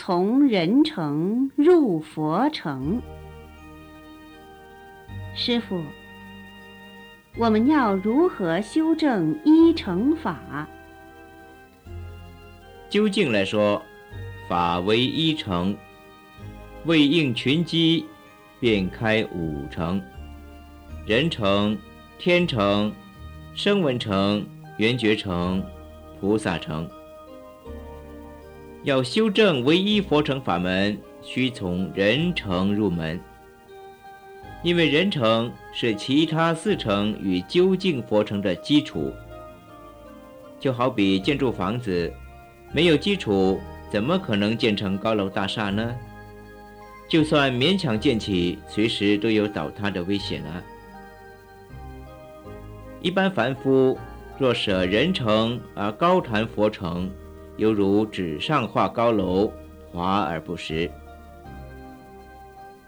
从人城入佛城。师傅，我们要如何修正一乘法？究竟来说，法为一乘，为应群机，便开五乘：人乘、天乘、声闻乘、缘觉乘、菩萨乘。要修正唯一佛成法门，需从人成入门。因为人成是其他四成与究竟佛成的基础，就好比建筑房子，没有基础，怎么可能建成高楼大厦呢？就算勉强建起，随时都有倒塌的危险啊！一般凡夫若舍人成而高谈佛成，犹如纸上画高楼，华而不实。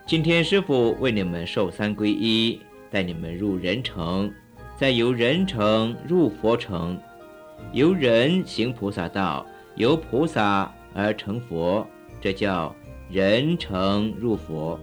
今天师傅为你们受三皈依，带你们入人城，再由人城入佛城，由人行菩萨道，由菩萨而成佛，这叫人城入佛。